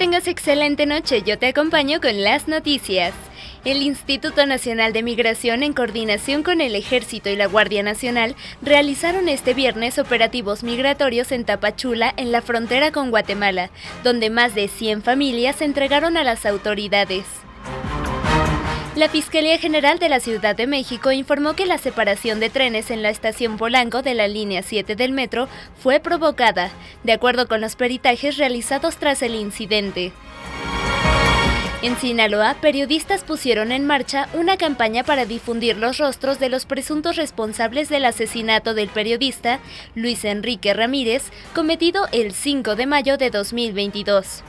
Tengas excelente noche, yo te acompaño con las noticias. El Instituto Nacional de Migración, en coordinación con el Ejército y la Guardia Nacional, realizaron este viernes operativos migratorios en Tapachula, en la frontera con Guatemala, donde más de 100 familias se entregaron a las autoridades. La Fiscalía General de la Ciudad de México informó que la separación de trenes en la estación Polanco de la línea 7 del metro fue provocada, de acuerdo con los peritajes realizados tras el incidente. En Sinaloa, periodistas pusieron en marcha una campaña para difundir los rostros de los presuntos responsables del asesinato del periodista Luis Enrique Ramírez, cometido el 5 de mayo de 2022.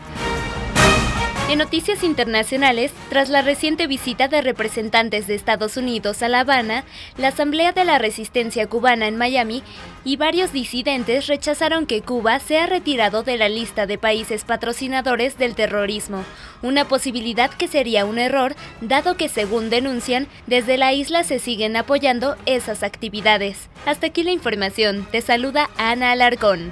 En noticias internacionales, tras la reciente visita de representantes de Estados Unidos a La Habana, la Asamblea de la Resistencia Cubana en Miami y varios disidentes rechazaron que Cuba sea retirado de la lista de países patrocinadores del terrorismo, una posibilidad que sería un error dado que, según denuncian, desde la isla se siguen apoyando esas actividades. Hasta aquí la información. Te saluda Ana Alarcón.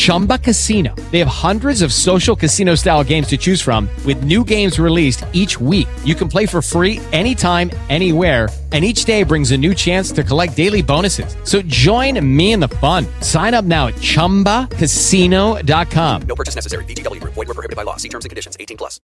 Chumba Casino. They have hundreds of social casino style games to choose from, with new games released each week. You can play for free anytime, anywhere and each day brings a new chance to collect daily bonuses. So join me in the fun. Sign up now at ChumbaCasino.com. No purchase necessary. VGW Group. Void were prohibited by law. See terms and conditions. 18 plus.